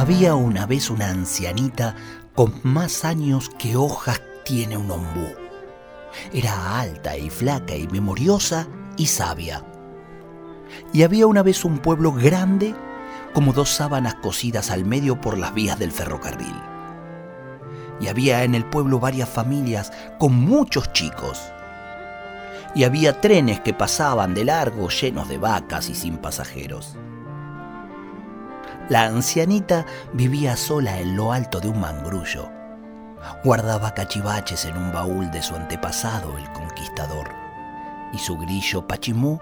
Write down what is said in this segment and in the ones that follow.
Había una vez una ancianita con más años que hojas tiene un ombú. Era alta y flaca y memoriosa y sabia. Y había una vez un pueblo grande como dos sábanas cosidas al medio por las vías del ferrocarril. Y había en el pueblo varias familias con muchos chicos. Y había trenes que pasaban de largo llenos de vacas y sin pasajeros. La ancianita vivía sola en lo alto de un mangrullo. Guardaba cachivaches en un baúl de su antepasado, el conquistador, y su grillo Pachimú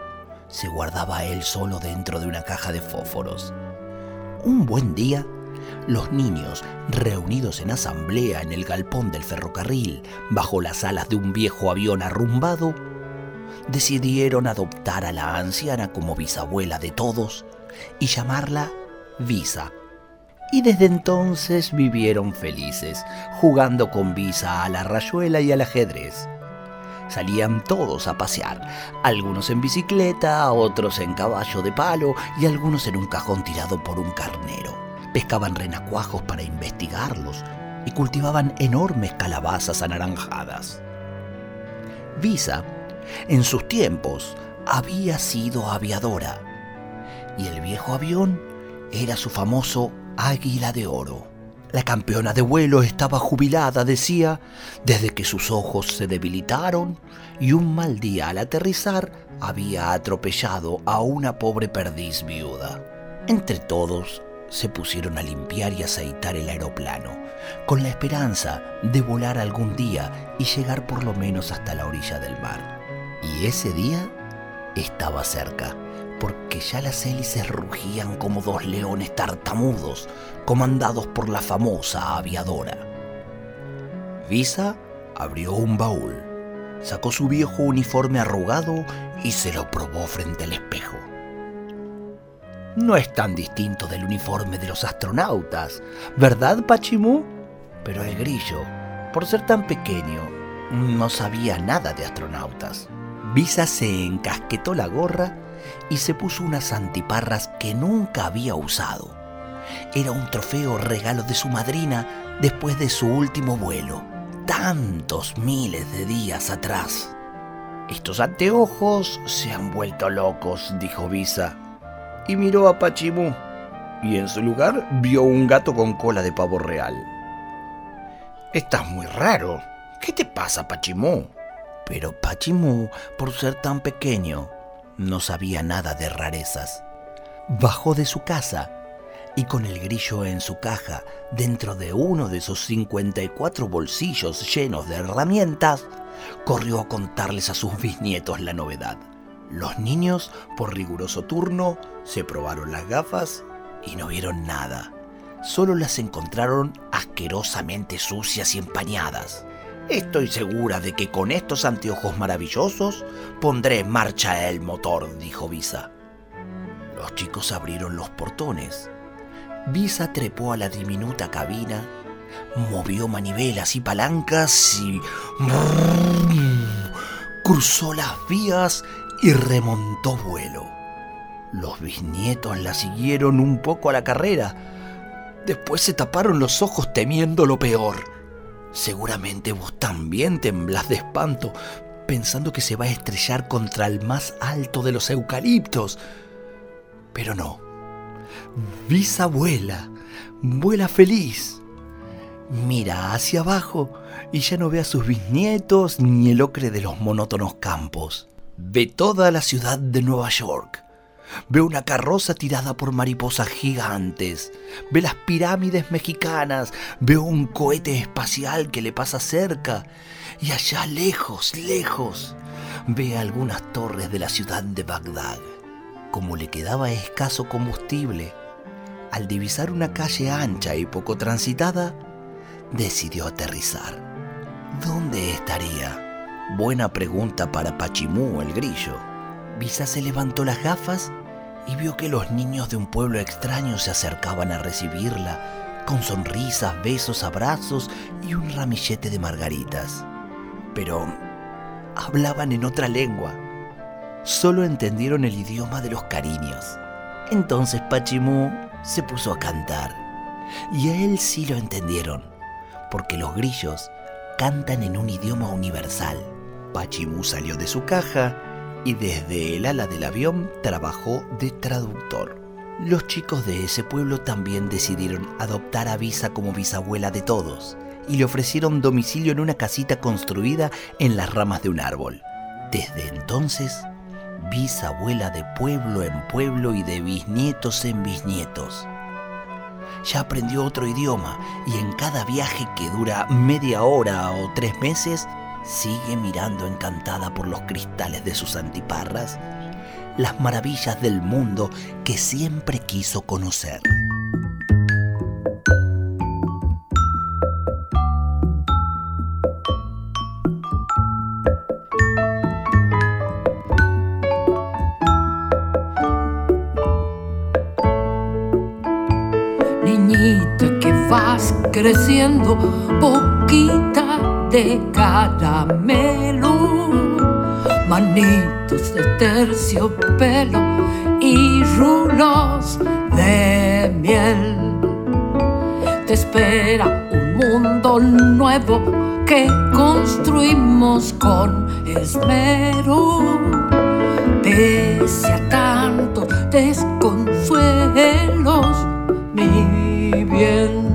se guardaba él solo dentro de una caja de fósforos. Un buen día, los niños, reunidos en asamblea en el galpón del ferrocarril, bajo las alas de un viejo avión arrumbado, decidieron adoptar a la anciana como bisabuela de todos y llamarla Visa. Y desde entonces vivieron felices, jugando con Visa a la rayuela y al ajedrez. Salían todos a pasear, algunos en bicicleta, otros en caballo de palo y algunos en un cajón tirado por un carnero. Pescaban renacuajos para investigarlos y cultivaban enormes calabazas anaranjadas. Visa, en sus tiempos, había sido aviadora y el viejo avión era su famoso Águila de Oro. La campeona de vuelo estaba jubilada, decía, desde que sus ojos se debilitaron y un mal día al aterrizar había atropellado a una pobre perdiz viuda. Entre todos se pusieron a limpiar y aceitar el aeroplano, con la esperanza de volar algún día y llegar por lo menos hasta la orilla del mar. Y ese día estaba cerca porque ya las hélices rugían como dos leones tartamudos, comandados por la famosa aviadora. Visa abrió un baúl, sacó su viejo uniforme arrugado y se lo probó frente al espejo. No es tan distinto del uniforme de los astronautas, ¿verdad, Pachimú? Pero el grillo, por ser tan pequeño, no sabía nada de astronautas. Visa se encasquetó la gorra y se puso unas antiparras que nunca había usado. Era un trofeo regalo de su madrina después de su último vuelo, tantos miles de días atrás. Estos anteojos se han vuelto locos, dijo Visa, y miró a Pachimú, y en su lugar vio un gato con cola de pavo real. Estás muy raro. ¿Qué te pasa, Pachimú? Pero Pachimú, por ser tan pequeño, no sabía nada de rarezas. Bajó de su casa y con el grillo en su caja, dentro de uno de sus 54 bolsillos llenos de herramientas, corrió a contarles a sus bisnietos la novedad. Los niños, por riguroso turno, se probaron las gafas y no vieron nada. Solo las encontraron asquerosamente sucias y empañadas. Estoy segura de que con estos anteojos maravillosos pondré en marcha el motor, dijo Visa. Los chicos abrieron los portones. Visa trepó a la diminuta cabina, movió manivelas y palancas y... cruzó las vías y remontó vuelo. Los bisnietos la siguieron un poco a la carrera. Después se taparon los ojos temiendo lo peor. Seguramente vos también temblás de espanto pensando que se va a estrellar contra el más alto de los eucaliptos. Pero no. Visa vuela, vuela feliz. Mira hacia abajo y ya no ve a sus bisnietos ni el ocre de los monótonos campos. Ve toda la ciudad de Nueva York Ve una carroza tirada por mariposas gigantes. Ve las pirámides mexicanas. Ve un cohete espacial que le pasa cerca. Y allá lejos, lejos, ve algunas torres de la ciudad de Bagdad. como le quedaba escaso combustible, al divisar una calle ancha y poco transitada, decidió aterrizar. ¿Dónde estaría? Buena pregunta para Pachimú, el grillo. Visa se levantó las gafas y vio que los niños de un pueblo extraño se acercaban a recibirla, con sonrisas, besos, abrazos y un ramillete de margaritas. Pero hablaban en otra lengua. Solo entendieron el idioma de los cariños. Entonces Pachimú se puso a cantar. Y a él sí lo entendieron, porque los grillos cantan en un idioma universal. Pachimú salió de su caja y desde el ala del avión trabajó de traductor. Los chicos de ese pueblo también decidieron adoptar a Visa como bisabuela de todos y le ofrecieron domicilio en una casita construida en las ramas de un árbol. Desde entonces, bisabuela de pueblo en pueblo y de bisnietos en bisnietos. Ya aprendió otro idioma y en cada viaje que dura media hora o tres meses, sigue mirando encantada por los cristales de sus antiparras las maravillas del mundo que siempre quiso conocer. creciendo poquita de caramelo, manitos de terciopelo y rulos de miel. Te espera un mundo nuevo que construimos con esmero. Pese a tantos desconsuelos, mi bien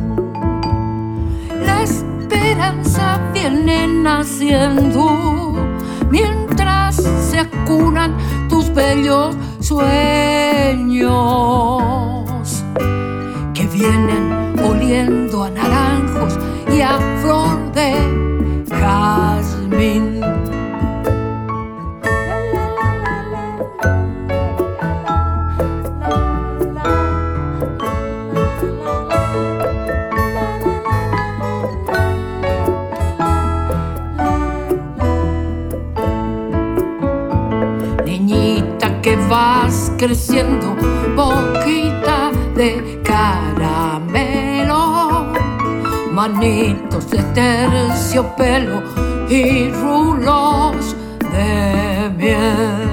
esperanza viene naciendo. Mientras se acunan tus bellos sueños que vienen oliendo a naranjos y a flor creciendo, boquita de caramelo, manitos de terciopelo y rulos de miel.